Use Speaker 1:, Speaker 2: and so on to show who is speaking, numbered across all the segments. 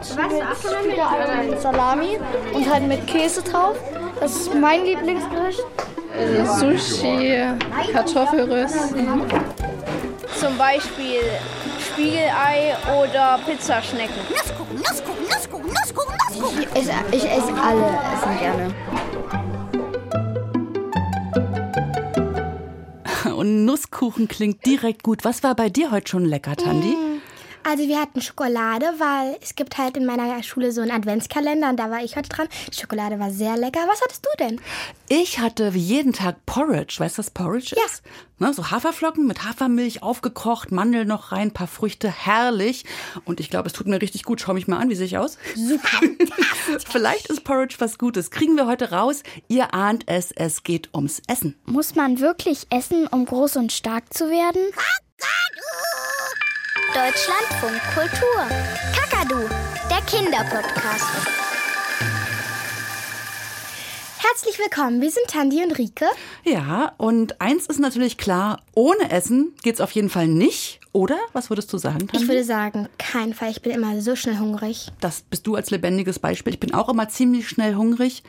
Speaker 1: mit wieder Salami und halt mit Käse drauf. Das ist mein Lieblingsgericht.
Speaker 2: Also Sushi, Kartoffelrüst.
Speaker 3: Zum Beispiel Spiegelei oder Pizzaschnecken.
Speaker 4: Nusskuchen, Nusskuchen, Nusskuchen, Nusskuchen, Nusskuchen.
Speaker 1: Ich esse, ich esse alle Essen gerne.
Speaker 5: Und Nusskuchen klingt direkt gut. Was war bei dir heute schon lecker, Tandi?
Speaker 6: Also wir hatten Schokolade, weil es gibt halt in meiner Schule so einen Adventskalender und da war ich heute dran. Die Schokolade war sehr lecker. Was hattest du denn?
Speaker 5: Ich hatte wie jeden Tag Porridge. Weißt du, was Porridge
Speaker 6: Ja.
Speaker 5: ist? Ne, so Haferflocken mit Hafermilch aufgekocht, Mandel noch rein, paar Früchte, herrlich. Und ich glaube, es tut mir richtig gut. Schau mich mal an, wie sehe ich aus?
Speaker 6: Super.
Speaker 5: Vielleicht ist Porridge was Gutes. Kriegen wir heute raus. Ihr ahnt es, es geht ums Essen.
Speaker 7: Muss man wirklich essen, um groß und stark zu werden?
Speaker 4: Deutschlandfunk Kultur. Kakadu, der Kinderpodcast.
Speaker 6: Herzlich willkommen. Wir sind Tandi und Rike.
Speaker 5: Ja, und eins ist natürlich klar, ohne Essen geht's auf jeden Fall nicht. Oder? Was würdest du sagen, Tandi?
Speaker 6: Ich würde sagen, kein Fall. Ich bin immer so schnell hungrig.
Speaker 5: Das bist du als lebendiges Beispiel. Ich bin auch immer ziemlich schnell hungrig.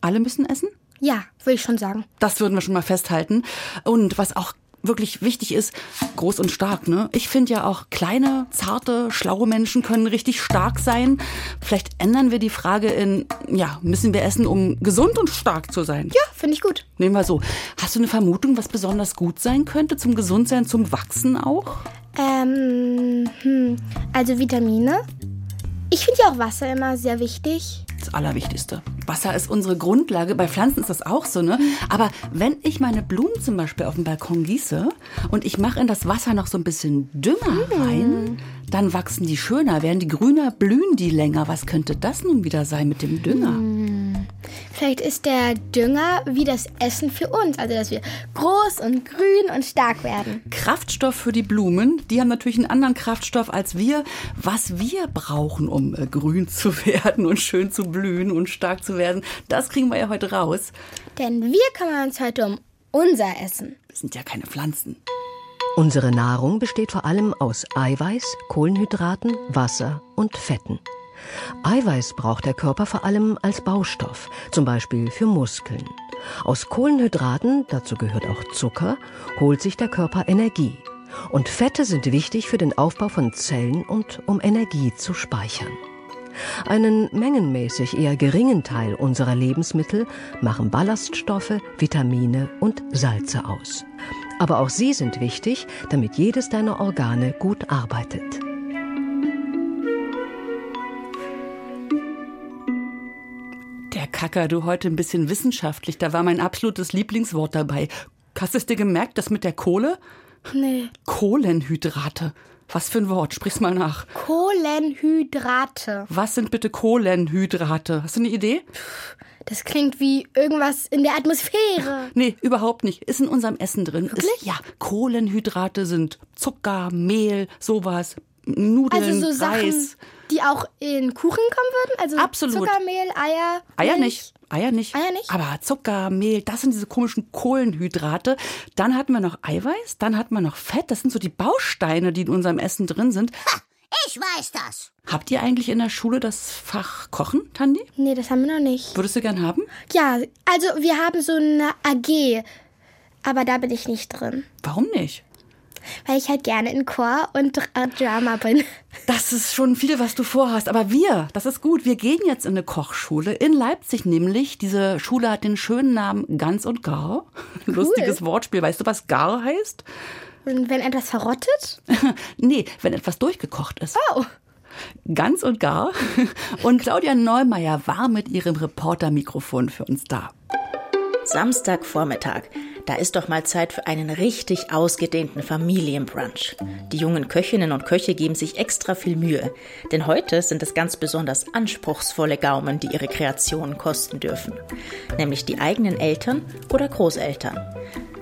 Speaker 5: Alle müssen essen?
Speaker 6: Ja, würde ich schon sagen.
Speaker 5: Das würden wir schon mal festhalten. Und was auch wirklich wichtig ist, groß und stark, ne? Ich finde ja auch kleine, zarte, schlaue Menschen können richtig stark sein. Vielleicht ändern wir die Frage in, ja, müssen wir essen, um gesund und stark zu sein?
Speaker 6: Ja, finde ich gut.
Speaker 5: Nehmen wir so. Hast du eine Vermutung, was besonders gut sein könnte zum Gesundsein, zum Wachsen auch?
Speaker 6: Ähm, hm, also Vitamine. Ich finde ja auch Wasser immer sehr wichtig.
Speaker 5: Das Allerwichtigste. Wasser ist unsere Grundlage. Bei Pflanzen ist das auch so, ne? Aber wenn ich meine Blumen zum Beispiel auf dem Balkon gieße und ich mache in das Wasser noch so ein bisschen Dünger rein, dann wachsen die schöner, werden die grüner, blühen die länger. Was könnte das nun wieder sein mit dem Dünger?
Speaker 6: Vielleicht ist der Dünger wie das Essen für uns. Also, dass wir groß und grün und stark werden.
Speaker 5: Kraftstoff für die Blumen, die haben natürlich einen anderen Kraftstoff als wir. Was wir brauchen, um äh, grün zu werden und schön zu blühen und stark zu werden, das kriegen wir ja heute raus.
Speaker 6: Denn wir kümmern uns heute um unser Essen.
Speaker 5: Wir sind ja keine Pflanzen.
Speaker 8: Unsere Nahrung besteht vor allem aus Eiweiß, Kohlenhydraten, Wasser und Fetten. Eiweiß braucht der Körper vor allem als Baustoff, zum Beispiel für Muskeln. Aus Kohlenhydraten, dazu gehört auch Zucker, holt sich der Körper Energie. Und Fette sind wichtig für den Aufbau von Zellen und um Energie zu speichern. Einen mengenmäßig eher geringen Teil unserer Lebensmittel machen Ballaststoffe, Vitamine und Salze aus. Aber auch sie sind wichtig, damit jedes deiner Organe gut arbeitet.
Speaker 5: Der Kakadu heute ein bisschen wissenschaftlich. Da war mein absolutes Lieblingswort dabei. Hast du es dir gemerkt, das mit der Kohle?
Speaker 6: Nee.
Speaker 5: Kohlenhydrate. Was für ein Wort? Sprich's mal nach.
Speaker 6: Kohlenhydrate.
Speaker 5: Was sind bitte Kohlenhydrate? Hast du eine Idee?
Speaker 6: Das klingt wie irgendwas in der Atmosphäre.
Speaker 5: Nee, überhaupt nicht. Ist in unserem Essen drin.
Speaker 6: Wirklich?
Speaker 5: Ist, ja, Kohlenhydrate sind Zucker, Mehl, sowas, Nudeln,
Speaker 6: Also so Sachen,
Speaker 5: Reis.
Speaker 6: die auch in Kuchen kommen würden? Also
Speaker 5: Absolut.
Speaker 6: Zucker, Mehl, Eier.
Speaker 5: Eier
Speaker 6: Milch.
Speaker 5: nicht. Eier nicht.
Speaker 6: Eier nicht?
Speaker 5: Aber Zucker, Mehl, das sind diese komischen Kohlenhydrate. Dann hatten wir noch Eiweiß, dann hatten wir noch Fett. Das sind so die Bausteine, die in unserem Essen drin sind.
Speaker 4: Ich weiß das.
Speaker 5: Habt ihr eigentlich in der Schule das Fach Kochen, Tandi?
Speaker 6: Nee, das haben wir noch nicht.
Speaker 5: Würdest du gern haben?
Speaker 6: Ja, also wir haben so eine AG, aber da bin ich nicht drin.
Speaker 5: Warum nicht?
Speaker 6: Weil ich halt gerne in Chor und Dr- Drama bin.
Speaker 5: Das ist schon viel, was du vorhast. Aber wir, das ist gut. Wir gehen jetzt in eine Kochschule in Leipzig nämlich. Diese Schule hat den schönen Namen Ganz und Gar. Lustiges Wortspiel. Weißt du, was Gar heißt?
Speaker 6: Und wenn etwas verrottet?
Speaker 5: nee, wenn etwas durchgekocht ist.
Speaker 6: Oh.
Speaker 5: Ganz und gar. Und Claudia Neumeier war mit ihrem Reportermikrofon für uns da.
Speaker 9: Samstagvormittag. Da ist doch mal Zeit für einen richtig ausgedehnten Familienbrunch. Die jungen Köchinnen und Köche geben sich extra viel Mühe, denn heute sind es ganz besonders anspruchsvolle Gaumen, die ihre Kreationen kosten dürfen, nämlich die eigenen Eltern oder Großeltern.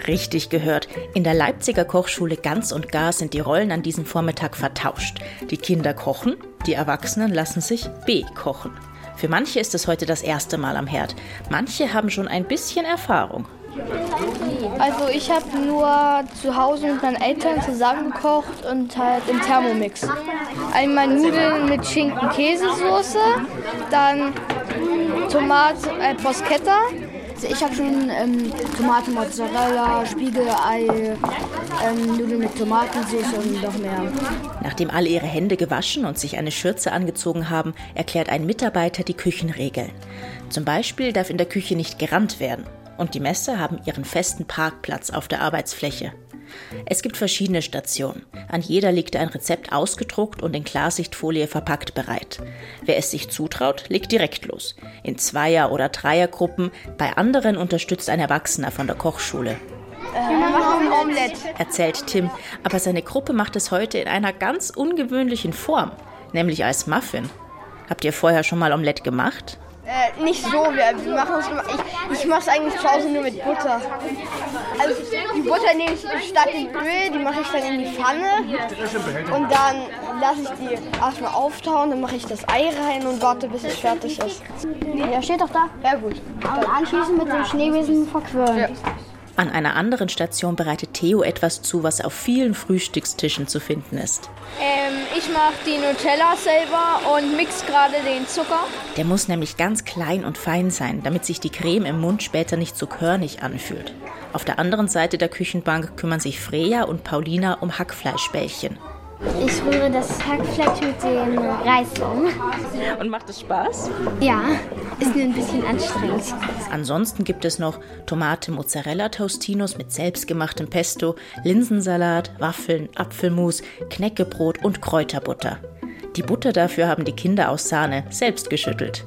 Speaker 9: Richtig gehört, in der Leipziger Kochschule Ganz und Gar sind die Rollen an diesem Vormittag vertauscht. Die Kinder kochen, die Erwachsenen lassen sich bekochen. Für manche ist es heute das erste Mal am Herd, manche haben schon ein bisschen Erfahrung.
Speaker 1: Also ich habe nur zu Hause mit meinen Eltern zusammen gekocht und halt im Thermomix. Einmal Nudeln mit Schinken-Käsesoße, dann Tomate, äh, Bruschetta.
Speaker 10: Ich habe schon ähm, Tomate, Mozzarella, Spiegelei, ähm, Nudeln mit Tomatensauce und noch mehr.
Speaker 9: Nachdem alle ihre Hände gewaschen und sich eine Schürze angezogen haben, erklärt ein Mitarbeiter die Küchenregeln. Zum Beispiel darf in der Küche nicht gerannt werden und die Messer haben ihren festen Parkplatz auf der Arbeitsfläche. Es gibt verschiedene Stationen. An jeder liegt ein Rezept ausgedruckt und in Klarsichtfolie verpackt bereit. Wer es sich zutraut, legt direkt los. In Zweier- oder Dreiergruppen, bei anderen unterstützt ein Erwachsener von der Kochschule.
Speaker 3: Wir machen Omelette.
Speaker 9: Erzählt Tim, aber seine Gruppe macht es heute in einer ganz ungewöhnlichen Form, nämlich als Muffin. Habt ihr vorher schon mal Omelette gemacht?
Speaker 3: Äh, nicht so, wir, wir machen es immer. Ich, ich mache es eigentlich zu Hause nur mit Butter. Also die Butter nehme ich statt dem Öl, die mache ich dann in die Pfanne und dann lasse ich die erstmal auftauen, dann mache ich das Ei rein und warte, bis es fertig ist.
Speaker 10: Ja, steht doch da.
Speaker 3: Ja gut.
Speaker 10: Und anschließend mit dem Schneebesen verquirlen.
Speaker 3: Ja.
Speaker 9: An einer anderen Station bereitet Theo etwas zu, was auf vielen Frühstückstischen zu finden ist.
Speaker 3: Ähm, ich mache die Nutella selber und mix gerade den Zucker.
Speaker 9: Der muss nämlich ganz klein und fein sein, damit sich die Creme im Mund später nicht so körnig anfühlt. Auf der anderen Seite der Küchenbank kümmern sich Freya und Paulina um Hackfleischbällchen.
Speaker 7: Ich rühre das Hackfleisch mit dem Reis um.
Speaker 9: Und macht es Spaß?
Speaker 7: Ja, ist nur ein bisschen anstrengend.
Speaker 9: Ansonsten gibt es noch Tomate Mozzarella Tostinos mit selbstgemachtem Pesto, Linsensalat, Waffeln, Apfelmus, Knäckebrot und Kräuterbutter. Die Butter dafür haben die Kinder aus Sahne selbst geschüttelt.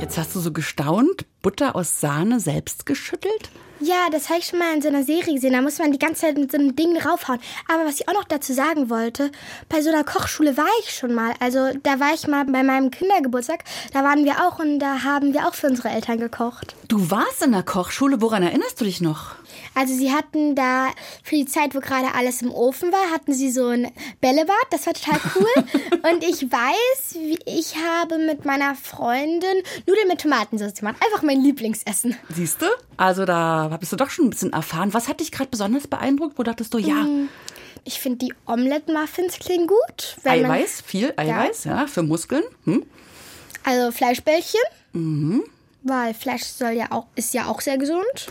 Speaker 5: Jetzt hast du so gestaunt, Butter aus Sahne selbst geschüttelt?
Speaker 6: Ja, das habe ich schon mal in so einer Serie gesehen. Da muss man die ganze Zeit mit so einem Ding draufhauen. Aber was ich auch noch dazu sagen wollte, bei so einer Kochschule war ich schon mal. Also da war ich mal bei meinem Kindergeburtstag. Da waren wir auch und da haben wir auch für unsere Eltern gekocht.
Speaker 5: Du warst in der Kochschule, woran erinnerst du dich noch?
Speaker 6: Also sie hatten da für die Zeit, wo gerade alles im Ofen war, hatten sie so ein Bällebad. Das war total cool. und ich weiß, ich habe mit meiner Freundin Nudeln mit Tomatensauce gemacht. Einfach mein Lieblingsessen.
Speaker 5: Siehst du? Also da bist du doch schon ein bisschen erfahren. Was hat dich gerade besonders beeindruckt? Wo dachtest du, ja,
Speaker 6: Ich finde die Omelette-Muffins klingen gut.
Speaker 5: Eiweiß, viel Eiweiß, ja, für Muskeln. Hm?
Speaker 6: Also Fleischbällchen.
Speaker 5: Mhm.
Speaker 6: Weil Fleisch soll ja auch, ist ja auch sehr gesund.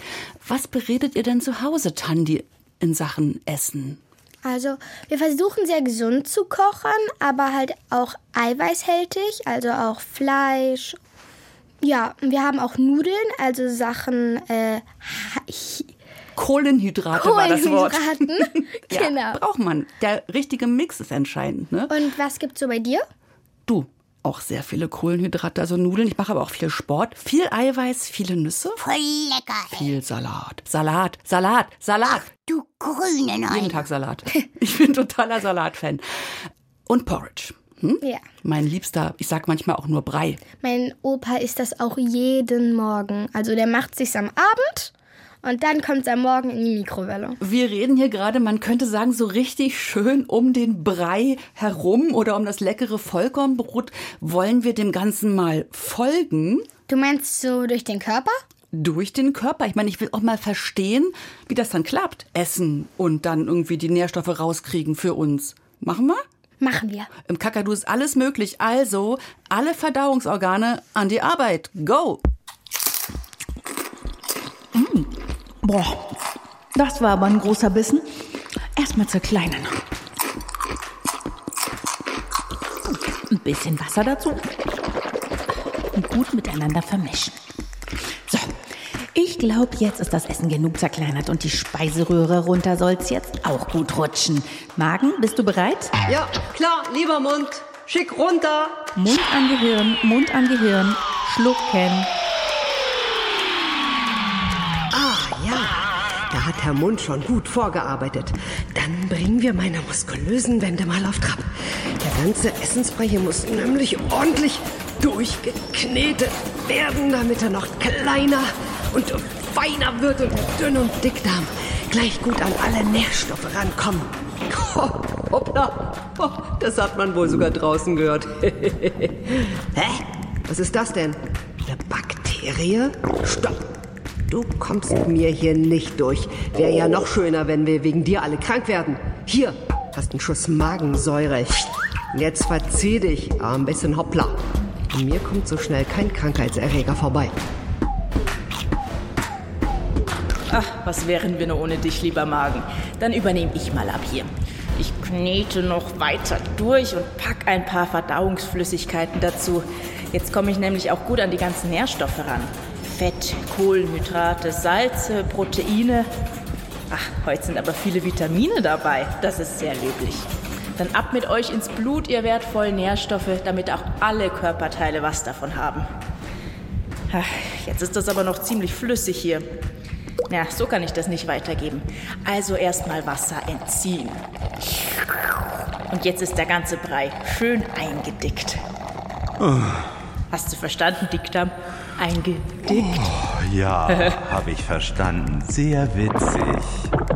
Speaker 5: Was beredet ihr denn zu Hause, Tandi, in Sachen Essen?
Speaker 6: Also wir versuchen sehr gesund zu kochen, aber halt auch eiweißhältig, also auch Fleisch. Ja, wir haben auch Nudeln, also Sachen, äh, ha-
Speaker 5: Kohlenhydrate war das Wort.
Speaker 6: Kohlenhydraten.
Speaker 5: Ja,
Speaker 6: genau.
Speaker 5: braucht man. Der richtige Mix ist entscheidend. Ne?
Speaker 6: Und was gibt's so bei dir?
Speaker 5: Du, auch sehr viele Kohlenhydrate, also Nudeln. Ich mache aber auch viel Sport, viel Eiweiß, viele Nüsse,
Speaker 4: Voll lecker.
Speaker 5: viel Salat. Salat, Salat, Salat.
Speaker 4: Du grüne
Speaker 5: Jeden
Speaker 4: Neun.
Speaker 5: Tag Salat. Ich bin totaler Salatfan. Und Porridge. Hm?
Speaker 6: Ja.
Speaker 5: Mein Liebster, ich sag manchmal auch nur Brei.
Speaker 6: Mein Opa isst das auch jeden Morgen. Also der macht sich's am Abend und dann kommt's am Morgen in die Mikrowelle.
Speaker 5: Wir reden hier gerade, man könnte sagen, so richtig schön um den Brei herum oder um das leckere Vollkornbrot. Wollen wir dem Ganzen mal folgen?
Speaker 6: Du meinst so durch den Körper?
Speaker 5: Durch den Körper. Ich meine, ich will auch mal verstehen, wie das dann klappt. Essen und dann irgendwie die Nährstoffe rauskriegen für uns. Machen wir?
Speaker 6: Machen wir.
Speaker 5: Im Kakadu ist alles möglich. Also alle Verdauungsorgane an die Arbeit. Go!
Speaker 11: Boah, das war aber ein großer Bissen. Erstmal zerkleinern. Ein bisschen Wasser dazu. Und gut miteinander vermischen. Ich glaube, jetzt ist das Essen genug zerkleinert und die Speiseröhre runter soll's jetzt auch gut rutschen. Magen, bist du bereit?
Speaker 12: Ja, klar, lieber Mund. Schick runter.
Speaker 11: Mund an Gehirn, Mund an Gehirn. Schlucken.
Speaker 12: Ah, ja. Da hat Herr Mund schon gut vorgearbeitet. Dann bringen wir meine muskulösen Wände mal auf Trab. Ganze Essensbrei hier muss nämlich ordentlich durchgeknetet werden, damit er noch kleiner und feiner wird und Dünn- und Dickdarm gleich gut an alle Nährstoffe rankommen. Oh, hoppla. Oh, das hat man wohl sogar draußen gehört. Hä? Was ist das denn? Eine Bakterie? Stopp. Du kommst mir hier nicht durch. Wäre ja noch schöner, wenn wir wegen dir alle krank werden. Hier, hast einen Schuss Magensäure. Jetzt verzieh dich, ein bisschen hoppla. An mir kommt so schnell kein Krankheitserreger vorbei.
Speaker 9: Ach, was wären wir nur ohne dich, lieber Magen? Dann übernehme ich mal ab hier. Ich knete noch weiter durch und pack ein paar Verdauungsflüssigkeiten dazu. Jetzt komme ich nämlich auch gut an die ganzen Nährstoffe ran. Fett, Kohlenhydrate, Salze, Proteine. Ach, heute sind aber viele Vitamine dabei. Das ist sehr löblich. Dann ab mit euch ins Blut, ihr wertvollen Nährstoffe, damit auch alle Körperteile was davon haben. Ach, jetzt ist das aber noch ziemlich flüssig hier. Ja, so kann ich das nicht weitergeben. Also erstmal Wasser entziehen. Und jetzt ist der ganze Brei schön eingedickt.
Speaker 13: Oh.
Speaker 9: Hast du verstanden, Dickdarm? Eingedickt.
Speaker 13: Oh, ja, habe ich verstanden. Sehr witzig.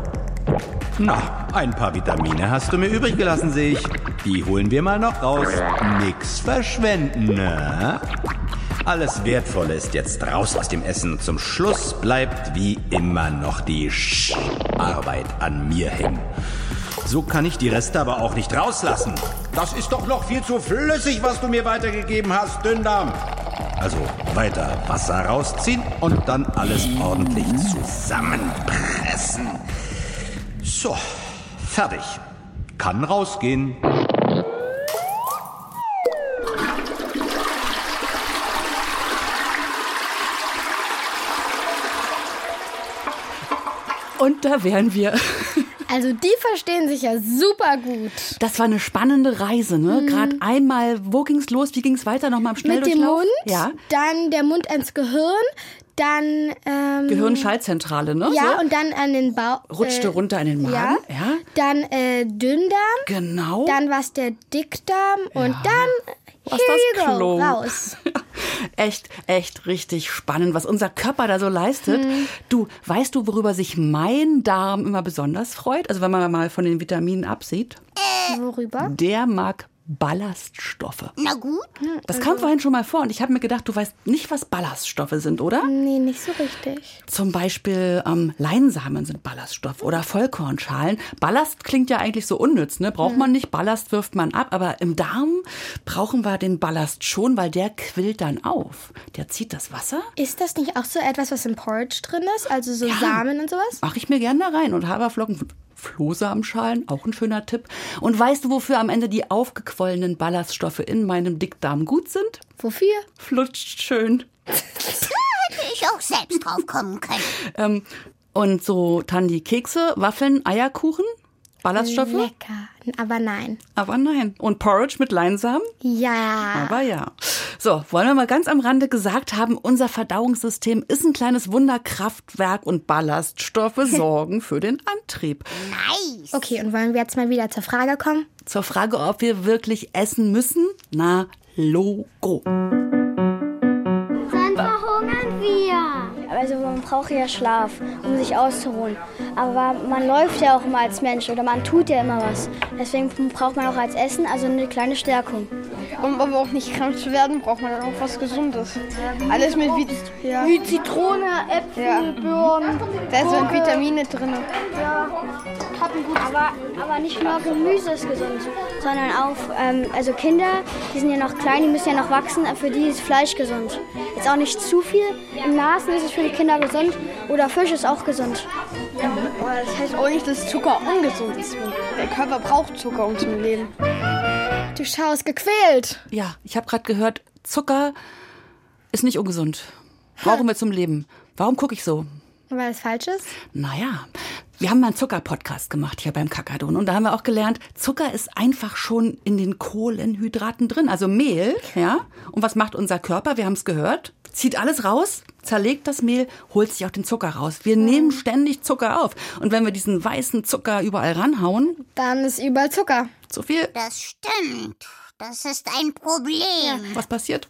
Speaker 13: Na, ein paar Vitamine hast du mir übrig gelassen, sehe ich. Die holen wir mal noch raus. Nix verschwenden, ne? Alles Wertvolle ist jetzt raus aus dem Essen. Zum Schluss bleibt wie immer noch die Sch Arbeit an mir hängen. So kann ich die Reste aber auch nicht rauslassen. Das ist doch noch viel zu flüssig, was du mir weitergegeben hast, Dünndarm. Also weiter Wasser rausziehen und dann alles ordentlich zusammenpressen. So, fertig. Kann rausgehen.
Speaker 5: Und da wären wir.
Speaker 6: Also die verstehen sich ja super gut.
Speaker 5: Das war eine spannende Reise, ne?
Speaker 6: Mhm.
Speaker 5: Gerade einmal, wo ging's los? Wie ging's weiter? Nochmal im
Speaker 6: Mit dem
Speaker 5: Schnelldurchlauf?
Speaker 6: Mund,
Speaker 5: Ja.
Speaker 6: dann der Mund ans Gehirn, dann ähm,
Speaker 5: Gehirnschallzentrale, ne?
Speaker 6: Ja,
Speaker 5: so?
Speaker 6: und dann an den Bauch.
Speaker 5: Rutschte runter in den Magen.
Speaker 6: Ja.
Speaker 5: ja.
Speaker 6: Dann äh, Dünndarm.
Speaker 5: Genau.
Speaker 6: Dann war es der Dickdarm und dann
Speaker 5: Was das Klo.
Speaker 6: raus.
Speaker 5: Echt, echt richtig spannend, was unser Körper da so leistet.
Speaker 6: Hm.
Speaker 5: Du, weißt du, worüber sich mein Darm immer besonders freut? Also wenn man mal von den Vitaminen absieht.
Speaker 6: Worüber?
Speaker 5: Der mag Ballaststoffe.
Speaker 4: Na gut.
Speaker 5: Das kam vorhin schon mal vor und ich habe mir gedacht, du weißt nicht, was Ballaststoffe sind, oder?
Speaker 6: Nee, nicht so richtig.
Speaker 5: Zum Beispiel ähm, Leinsamen sind Ballaststoff oder Vollkornschalen. Ballast klingt ja eigentlich so unnütz, ne? Braucht man nicht. Ballast wirft man ab, aber im Darm brauchen wir den Ballast schon, weil der quillt dann auf. Der zieht das Wasser.
Speaker 6: Ist das nicht auch so etwas, was im Porridge drin ist? Also so Samen und sowas?
Speaker 5: Mache ich mir gern da rein und Haferflocken. Flohsamenschalen, auch ein schöner Tipp. Und weißt du, wofür am Ende die aufgequollenen Ballaststoffe in meinem Dickdarm gut sind?
Speaker 6: Wofür?
Speaker 5: Flutscht schön.
Speaker 4: Da hätte ich auch selbst drauf kommen können.
Speaker 5: Ähm, und so Tandi Kekse, Waffeln, Eierkuchen, Ballaststoffe?
Speaker 6: Lecker. Aber nein.
Speaker 5: Aber nein. Und Porridge mit Leinsamen?
Speaker 6: Ja.
Speaker 5: Aber ja. So, wollen wir mal ganz am Rande gesagt haben, unser Verdauungssystem ist ein kleines Wunderkraftwerk und Ballaststoffe sorgen für den Antrieb.
Speaker 4: Nice.
Speaker 6: Okay, und wollen wir jetzt mal wieder zur Frage kommen?
Speaker 5: Zur Frage, ob wir wirklich essen müssen? Na, Logo.
Speaker 14: Dann verhungern wir. Also man braucht ja Schlaf, um sich auszuruhen. Aber man läuft ja auch immer als Mensch oder man tut ja immer was. Deswegen braucht man auch als Essen also eine kleine Stärkung.
Speaker 3: Um aber auch nicht krank zu werden, braucht man auch was Gesundes. Alles mit wie, ja.
Speaker 14: Zitrone, Äpfel,
Speaker 3: Ja.
Speaker 14: Birnen.
Speaker 3: Da sind. Vitamine drin.
Speaker 14: Ja, aber, aber nicht nur Gemüse ist gesund, sondern auch, ähm, also Kinder, die sind ja noch klein, die müssen ja noch wachsen, für die ist Fleisch gesund. Jetzt auch nicht zu viel. Im Nasen ist es für die Kinder gesund oder Fisch ist auch gesund.
Speaker 3: Aber das heißt auch nicht, dass Zucker ungesund ist. Der Körper braucht Zucker, um zu leben.
Speaker 6: Du schaust gequält.
Speaker 5: Ja, ich habe gerade gehört, Zucker ist nicht ungesund. Brauchen wir zum Leben. Warum gucke ich so?
Speaker 6: Weil es falsch ist?
Speaker 5: Naja, wir haben mal einen Zucker-Podcast gemacht hier beim Kakadon und da haben wir auch gelernt, Zucker ist einfach schon in den Kohlenhydraten drin, also Mehl, ja. Und was macht unser Körper? Wir haben es gehört. Zieht alles raus, zerlegt das Mehl, holt sich auch den Zucker raus. Wir nehmen ständig Zucker auf. Und wenn wir diesen weißen Zucker überall ranhauen,
Speaker 6: Dann ist überall Zucker.
Speaker 5: zu viel,
Speaker 4: Das stimmt. Das ist ein Problem.
Speaker 5: was passiert?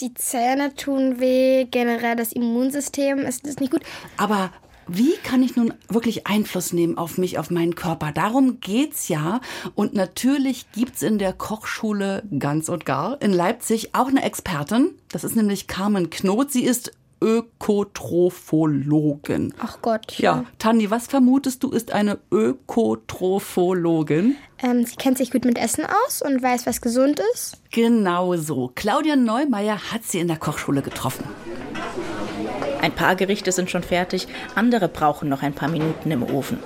Speaker 6: Die Zähne tun weh, generell das Immunsystem ist, ist nicht gut.
Speaker 5: Aber wie kann ich nun wirklich Einfluss nehmen auf mich, auf meinen Körper? Darum geht's ja. Und natürlich gibt's in der Kochschule ganz und gar in Leipzig auch eine Expertin. Das ist nämlich Carmen Knot. Sie ist Ökotrophologen.
Speaker 6: Ach Gott.
Speaker 5: Ja, Tanni, was vermutest du, ist eine Ökotrophologin?
Speaker 6: Ähm, sie kennt sich gut mit Essen aus und weiß, was gesund ist.
Speaker 5: Genau so. Claudia Neumeier hat sie in der Kochschule getroffen.
Speaker 9: Ein paar Gerichte sind schon fertig, andere brauchen noch ein paar Minuten im Ofen.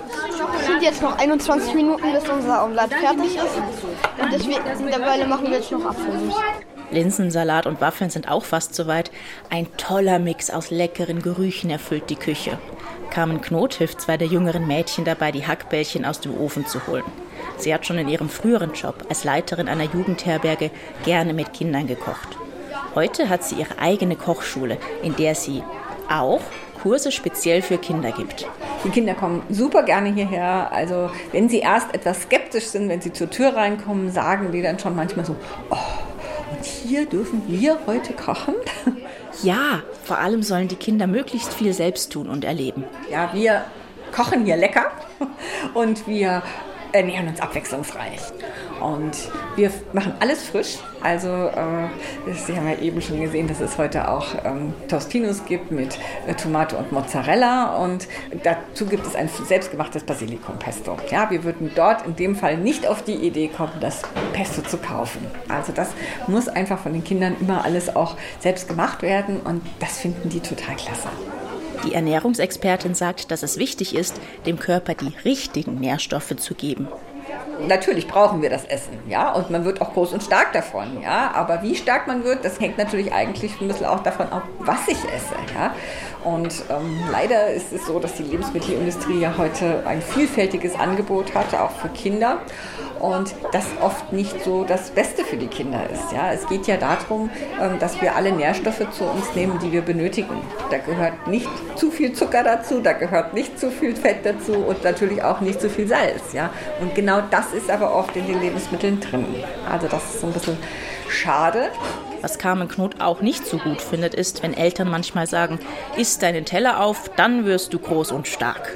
Speaker 3: Es sind jetzt noch 21 Minuten, bis unser Omelett fertig ist. Und deswegen, derweil machen wir jetzt noch Apfelmus.
Speaker 9: Linsensalat und Waffeln sind auch fast soweit. Ein toller Mix aus leckeren Gerüchen erfüllt die Küche. Carmen Knot hilft zwei der jüngeren Mädchen dabei, die Hackbällchen aus dem Ofen zu holen. Sie hat schon in ihrem früheren Job als Leiterin einer Jugendherberge gerne mit Kindern gekocht. Heute hat sie ihre eigene Kochschule, in der sie auch Kurse speziell für Kinder gibt.
Speaker 15: Die Kinder kommen super gerne hierher. Also wenn sie erst etwas skeptisch sind, wenn sie zur Tür reinkommen, sagen die dann schon manchmal so, oh, und hier dürfen wir heute kochen?
Speaker 9: Ja, vor allem sollen die Kinder möglichst viel selbst tun und erleben.
Speaker 15: Ja, wir kochen hier lecker und wir ernähren uns abwechslungsreich. Und wir machen alles frisch. Also, äh, Sie haben ja eben schon gesehen, dass es heute auch ähm, Tostinos gibt mit äh, Tomate und Mozzarella. Und dazu gibt es ein selbstgemachtes Basilikumpesto. Ja, wir würden dort in dem Fall nicht auf die Idee kommen, das Pesto zu kaufen. Also, das muss einfach von den Kindern immer alles auch selbst gemacht werden. Und das finden die total klasse.
Speaker 9: Die Ernährungsexpertin sagt, dass es wichtig ist, dem Körper die richtigen Nährstoffe zu geben.
Speaker 15: Natürlich brauchen wir das Essen, ja, und man wird auch groß und stark davon, ja. Aber wie stark man wird, das hängt natürlich eigentlich ein bisschen auch davon ab, was ich esse, ja. Und ähm, leider ist es so, dass die Lebensmittelindustrie ja heute ein vielfältiges Angebot hat, auch für Kinder. Und das oft nicht so das Beste für die Kinder ist. Ja. Es geht ja darum, ähm, dass wir alle Nährstoffe zu uns nehmen, die wir benötigen. Da gehört nicht zu viel Zucker dazu, da gehört nicht zu viel Fett dazu und natürlich auch nicht zu viel Salz. Ja. Und genau das ist aber oft in den Lebensmitteln drin. Also das ist so ein bisschen schade.
Speaker 9: Was Carmen Knot auch nicht so gut findet, ist, wenn Eltern manchmal sagen, isst deinen Teller auf, dann wirst du groß und stark.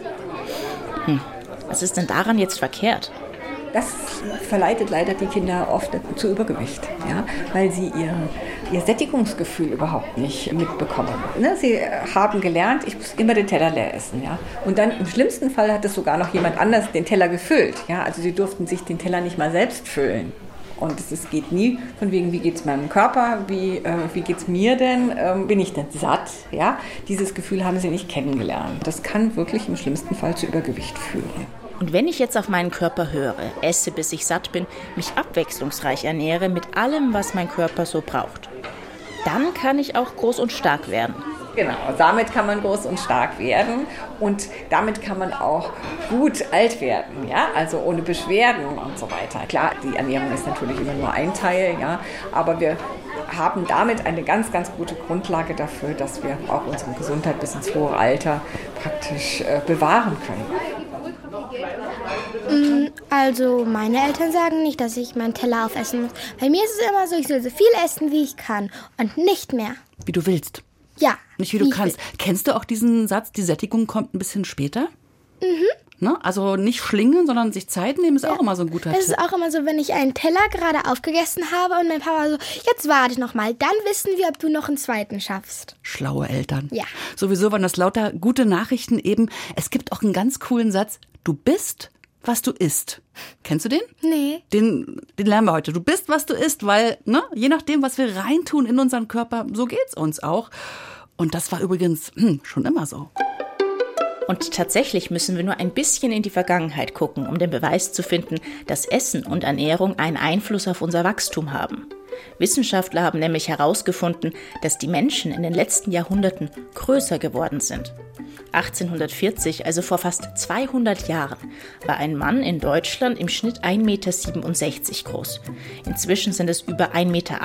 Speaker 9: Hm, was ist denn daran jetzt verkehrt?
Speaker 15: Das verleitet leider die Kinder oft zu Übergewicht, ja, weil sie ihr, ihr Sättigungsgefühl überhaupt nicht mitbekommen. Ne? Sie haben gelernt, ich muss immer den Teller leer essen. Ja? Und dann im schlimmsten Fall hat es sogar noch jemand anders den Teller gefüllt. Ja? Also sie durften sich den Teller nicht mal selbst füllen. Und es geht nie von wegen, wie geht es meinem Körper, wie, äh, wie geht es mir denn, ähm, bin ich denn satt? Ja? Dieses Gefühl haben sie nicht kennengelernt. Das kann wirklich im schlimmsten Fall zu Übergewicht führen.
Speaker 9: Und wenn ich jetzt auf meinen Körper höre, esse bis ich satt bin, mich abwechslungsreich ernähre mit allem, was mein Körper so braucht, dann kann ich auch groß und stark werden.
Speaker 15: Genau, damit kann man groß und stark werden und damit kann man auch gut alt werden, ja, also ohne Beschwerden und so weiter. Klar, die Ernährung ist natürlich immer nur ein Teil, ja, aber wir haben damit eine ganz, ganz gute Grundlage dafür, dass wir auch unsere Gesundheit bis ins hohe Alter praktisch äh, bewahren können.
Speaker 6: Mm, also, meine Eltern sagen nicht, dass ich meinen Teller aufessen muss. Bei mir ist es immer so, ich soll so viel essen, wie ich kann und nicht mehr.
Speaker 5: Wie du willst.
Speaker 6: Ja.
Speaker 5: Nicht wie du kannst. Will. Kennst du auch diesen Satz, die Sättigung kommt ein bisschen später?
Speaker 6: Mhm.
Speaker 5: Ne? Also nicht schlingen, sondern sich Zeit nehmen, ist ja. auch immer so ein guter
Speaker 6: das
Speaker 5: Tipp.
Speaker 6: Das ist auch immer so, wenn ich einen Teller gerade aufgegessen habe und mein Papa so, jetzt warte noch mal, dann wissen wir, ob du noch einen zweiten schaffst.
Speaker 5: Schlaue Eltern.
Speaker 6: Ja.
Speaker 5: Sowieso waren das lauter gute Nachrichten eben. Es gibt auch einen ganz coolen Satz, du bist, was du isst. Kennst du den?
Speaker 6: Nee.
Speaker 5: Den, den lernen wir heute. Du bist, was du isst, weil, ne, je nachdem, was wir reintun in unseren Körper, so geht's uns auch. Und das war übrigens hm, schon immer so.
Speaker 9: Und tatsächlich müssen wir nur ein bisschen in die Vergangenheit gucken, um den Beweis zu finden, dass Essen und Ernährung einen Einfluss auf unser Wachstum haben. Wissenschaftler haben nämlich herausgefunden, dass die Menschen in den letzten Jahrhunderten größer geworden sind. 1840, also vor fast 200 Jahren, war ein Mann in Deutschland im Schnitt 1,67 Meter groß. Inzwischen sind es über 1,80 Meter,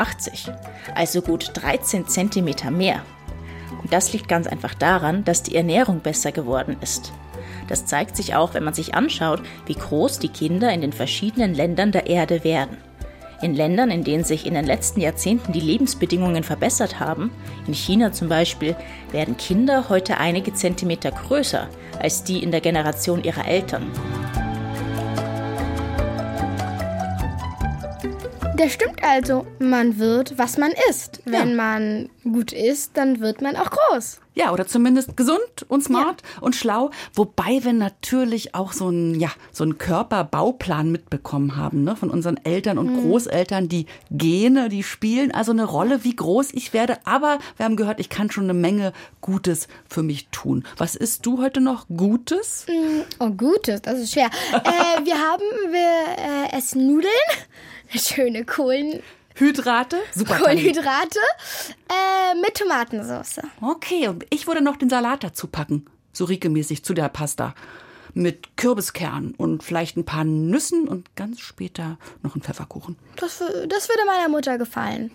Speaker 9: also gut 13 Zentimeter mehr. Und das liegt ganz einfach daran, dass die Ernährung besser geworden ist. Das zeigt sich auch, wenn man sich anschaut, wie groß die Kinder in den verschiedenen Ländern der Erde werden. In Ländern, in denen sich in den letzten Jahrzehnten die Lebensbedingungen verbessert haben, in China zum Beispiel, werden Kinder heute einige Zentimeter größer als die in der Generation ihrer Eltern.
Speaker 6: Das stimmt also. Man wird, was man isst. Wenn man gut isst, dann wird man auch groß.
Speaker 5: Ja, oder zumindest gesund und smart und schlau. Wobei wir natürlich auch so einen, ja, so einen Körperbauplan mitbekommen haben, ne, von unseren Eltern und
Speaker 6: Mhm.
Speaker 5: Großeltern. Die Gene, die spielen also eine Rolle, wie groß ich werde. Aber wir haben gehört, ich kann schon eine Menge Gutes für mich tun. Was isst du heute noch Gutes?
Speaker 6: Oh, Gutes, das ist schwer. äh, wir haben, wir äh, essen Nudeln, schöne Kohlen,
Speaker 5: Hydrate? Super.
Speaker 6: Kohlenhydrate äh, mit Tomatensauce.
Speaker 5: Okay, und ich würde noch den Salat dazu packen. So Rike-mäßig zu der Pasta. Mit Kürbiskern und vielleicht ein paar Nüssen und ganz später noch einen Pfefferkuchen.
Speaker 6: Das, das würde meiner Mutter gefallen.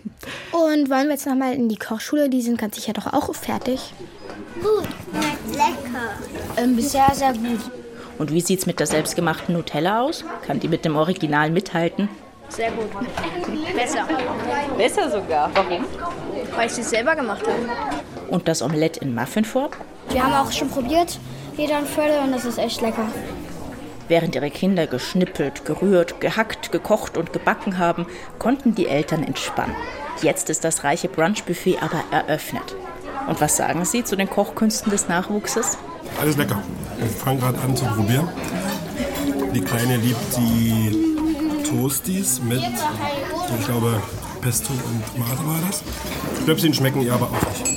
Speaker 6: Und wollen wir jetzt nochmal in die Kochschule? Die sind ganz sicher doch auch fertig.
Speaker 14: Gut, schmeckt lecker.
Speaker 10: Ähm, bisher sehr gut.
Speaker 9: Und wie sieht's mit der selbstgemachten Nutella aus? Kann die mit dem Original mithalten?
Speaker 3: Sehr gut. Besser.
Speaker 9: Besser sogar. Warum?
Speaker 3: Weil ich es selber gemacht habe.
Speaker 9: Und das Omelett in Muffinform?
Speaker 14: Wir haben auch schon probiert, jeder und Völle, und das ist echt lecker.
Speaker 9: Während ihre Kinder geschnippelt, gerührt, gehackt, gekocht und gebacken haben, konnten die Eltern entspannen. Jetzt ist das reiche Brunchbuffet aber eröffnet. Und was sagen Sie zu den Kochkünsten des Nachwuchses?
Speaker 16: Alles lecker. Wir fangen gerade an zu probieren. Die Kleine liebt die Toasties mit, ich glaube, Pesto und Tomate war das. Stöpschen schmecken ihr aber auch nicht.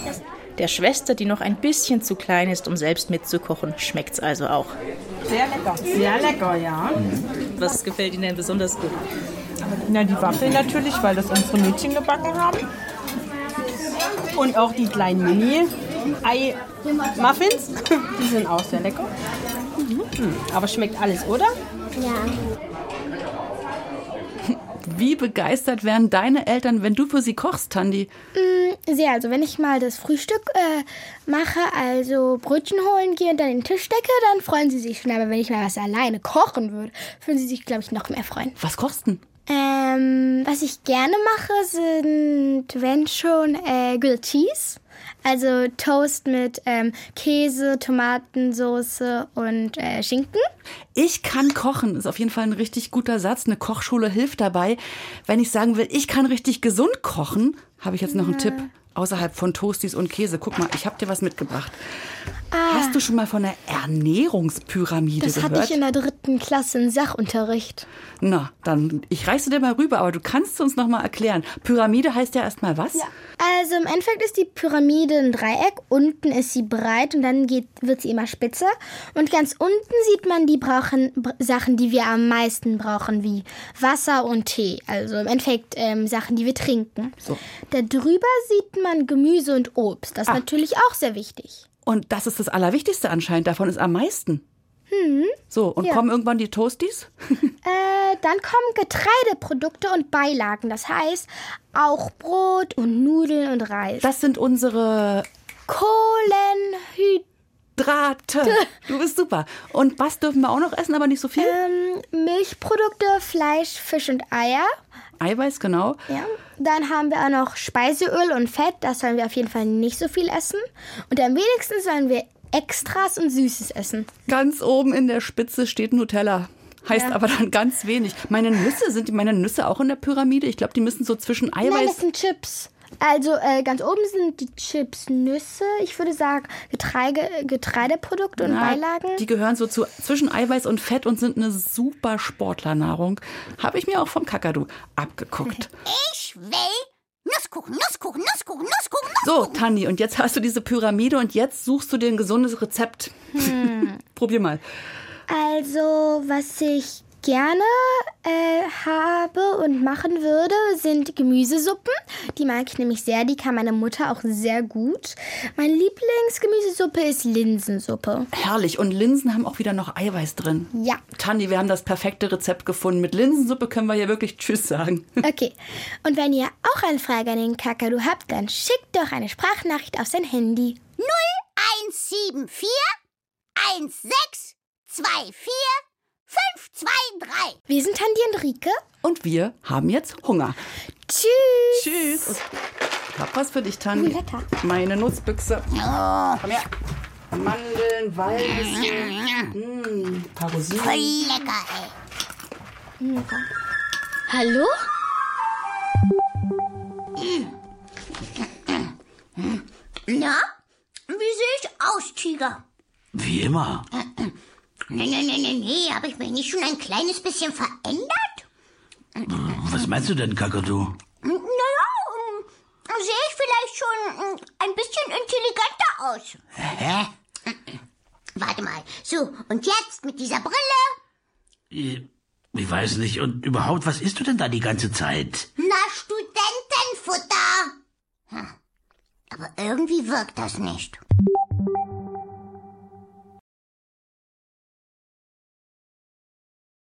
Speaker 9: Der Schwester, die noch ein bisschen zu klein ist, um selbst mitzukochen, schmeckt's also auch.
Speaker 17: Sehr lecker. Sehr lecker, ja.
Speaker 9: Was gefällt Ihnen denn besonders gut?
Speaker 17: Na, die Waffeln natürlich, weil das unsere Mädchen gebacken haben. Und auch die kleinen Mini-Ei-Muffins. Die sind auch sehr lecker. Mhm. Aber schmeckt alles, oder?
Speaker 14: Ja.
Speaker 5: Wie begeistert wären deine Eltern, wenn du für sie kochst, Tandi?
Speaker 6: Mm, sehr, also wenn ich mal das Frühstück äh, mache, also Brötchen holen gehe und dann den Tisch decke, dann freuen sie sich schon. Aber wenn ich mal was alleine kochen würde, würden sie sich, glaube ich, noch mehr freuen.
Speaker 5: Was kochst du?
Speaker 6: Ähm, was ich gerne mache, sind, wenn schon, äh, Grilled Cheese. Also Toast mit ähm, Käse, Tomatensauce und äh, Schinken.
Speaker 5: Ich kann kochen, ist auf jeden Fall ein richtig guter Satz. Eine Kochschule hilft dabei. Wenn ich sagen will, ich kann richtig gesund kochen, habe ich jetzt noch einen Tipp. Außerhalb von Toasties und Käse. Guck mal, ich habe dir was mitgebracht. Hast du schon mal von der Ernährungspyramide
Speaker 6: Das
Speaker 5: gehört?
Speaker 6: hatte ich in der dritten Klasse in Sachunterricht.
Speaker 5: Na, dann, ich reiße dir mal rüber, aber du kannst uns noch mal erklären. Pyramide heißt ja erstmal was? Ja.
Speaker 6: Also im Endeffekt ist die Pyramide ein Dreieck. Unten ist sie breit und dann geht, wird sie immer spitzer. Und ganz unten sieht man die brauchen, br- Sachen, die wir am meisten brauchen, wie Wasser und Tee. Also im Endeffekt ähm, Sachen, die wir trinken.
Speaker 5: So.
Speaker 6: Da drüber sieht man Gemüse und Obst. Das ist
Speaker 5: Ah.
Speaker 6: natürlich auch sehr wichtig.
Speaker 5: Und das ist das Allerwichtigste anscheinend. Davon ist am meisten.
Speaker 6: Hm.
Speaker 5: So, und
Speaker 6: Ja.
Speaker 5: kommen irgendwann die Toasties?
Speaker 6: Äh, dann kommen Getreideprodukte und Beilagen. Das heißt auch Brot und Nudeln und Reis.
Speaker 5: Das sind unsere
Speaker 6: Kohlenhydrate.
Speaker 5: Drahte. Du bist super. Und was dürfen wir auch noch essen, aber nicht so viel?
Speaker 6: Ähm, Milchprodukte, Fleisch, Fisch und Eier.
Speaker 5: Eiweiß, genau.
Speaker 6: Ja. Dann haben wir auch noch Speiseöl und Fett. Das sollen wir auf jeden Fall nicht so viel essen. Und am wenigsten sollen wir Extras und Süßes essen.
Speaker 5: Ganz oben in der Spitze steht Nutella. Heißt
Speaker 6: Ja.
Speaker 5: aber dann ganz wenig. Meine Nüsse, sind meine Nüsse auch in der Pyramide? Ich glaube, die müssen so zwischen
Speaker 6: Nein, das
Speaker 5: Eiweiß.
Speaker 6: sind Chips. Also äh, ganz oben sind die Chips Nüsse. Ich würde sagen Getreide, Getreideprodukte und
Speaker 5: Na,
Speaker 6: Beilagen.
Speaker 5: Die gehören so zu, zwischen Eiweiß und Fett und sind eine super Sportlernahrung. Habe ich mir auch vom Kakadu abgeguckt.
Speaker 4: Ich will Nusskuchen, Nusskuchen, Nusskuchen, Nusskuchen,
Speaker 5: So, Tandi, und jetzt hast du diese Pyramide und jetzt suchst du dir ein gesundes Rezept.
Speaker 6: Hm.
Speaker 5: Probier mal.
Speaker 6: Also, was ich gerne äh, habe und machen würde, sind Gemüsesuppen. Die mag ich nämlich sehr. Die kann meine Mutter auch sehr gut. Meine Lieblingsgemüsesuppe ist Linsensuppe.
Speaker 5: Herrlich. Und Linsen haben auch wieder noch Eiweiß drin.
Speaker 6: Ja.
Speaker 5: Tandi, wir haben das perfekte Rezept gefunden. Mit Linsensuppe können wir hier wirklich Tschüss sagen.
Speaker 6: Okay. Und wenn ihr auch eine Frage an den Kakadu habt, dann schickt doch eine Sprachnachricht auf sein Handy.
Speaker 4: 0174 1624 523.
Speaker 6: Wir sind Tandi und Rike.
Speaker 5: Und wir haben jetzt Hunger.
Speaker 6: Tschüss.
Speaker 5: Tschüss. Und ich hab was für dich, Tandi.
Speaker 6: Oh, lecker.
Speaker 5: Meine Nussbüchse. Komm her. Mandeln, Walnüsse, mm, paar Rosinen.
Speaker 4: Voll lecker, ey.
Speaker 14: Hallo?
Speaker 4: Na, wie sehe ich aus, Tiger?
Speaker 18: Wie immer.
Speaker 4: Nee, nee, nee, nee, nee, habe ich mich nicht schon ein kleines bisschen verändert?
Speaker 18: Was meinst du denn, Kakadu?
Speaker 4: Naja, ähm, sehe ich vielleicht schon ähm, ein bisschen intelligenter aus.
Speaker 18: Hä?
Speaker 4: Warte mal. So, und jetzt mit dieser Brille?
Speaker 18: Ich ich weiß nicht. Und überhaupt, was isst du denn da die ganze Zeit?
Speaker 4: Na, Studentenfutter. Hm. Aber irgendwie wirkt das nicht.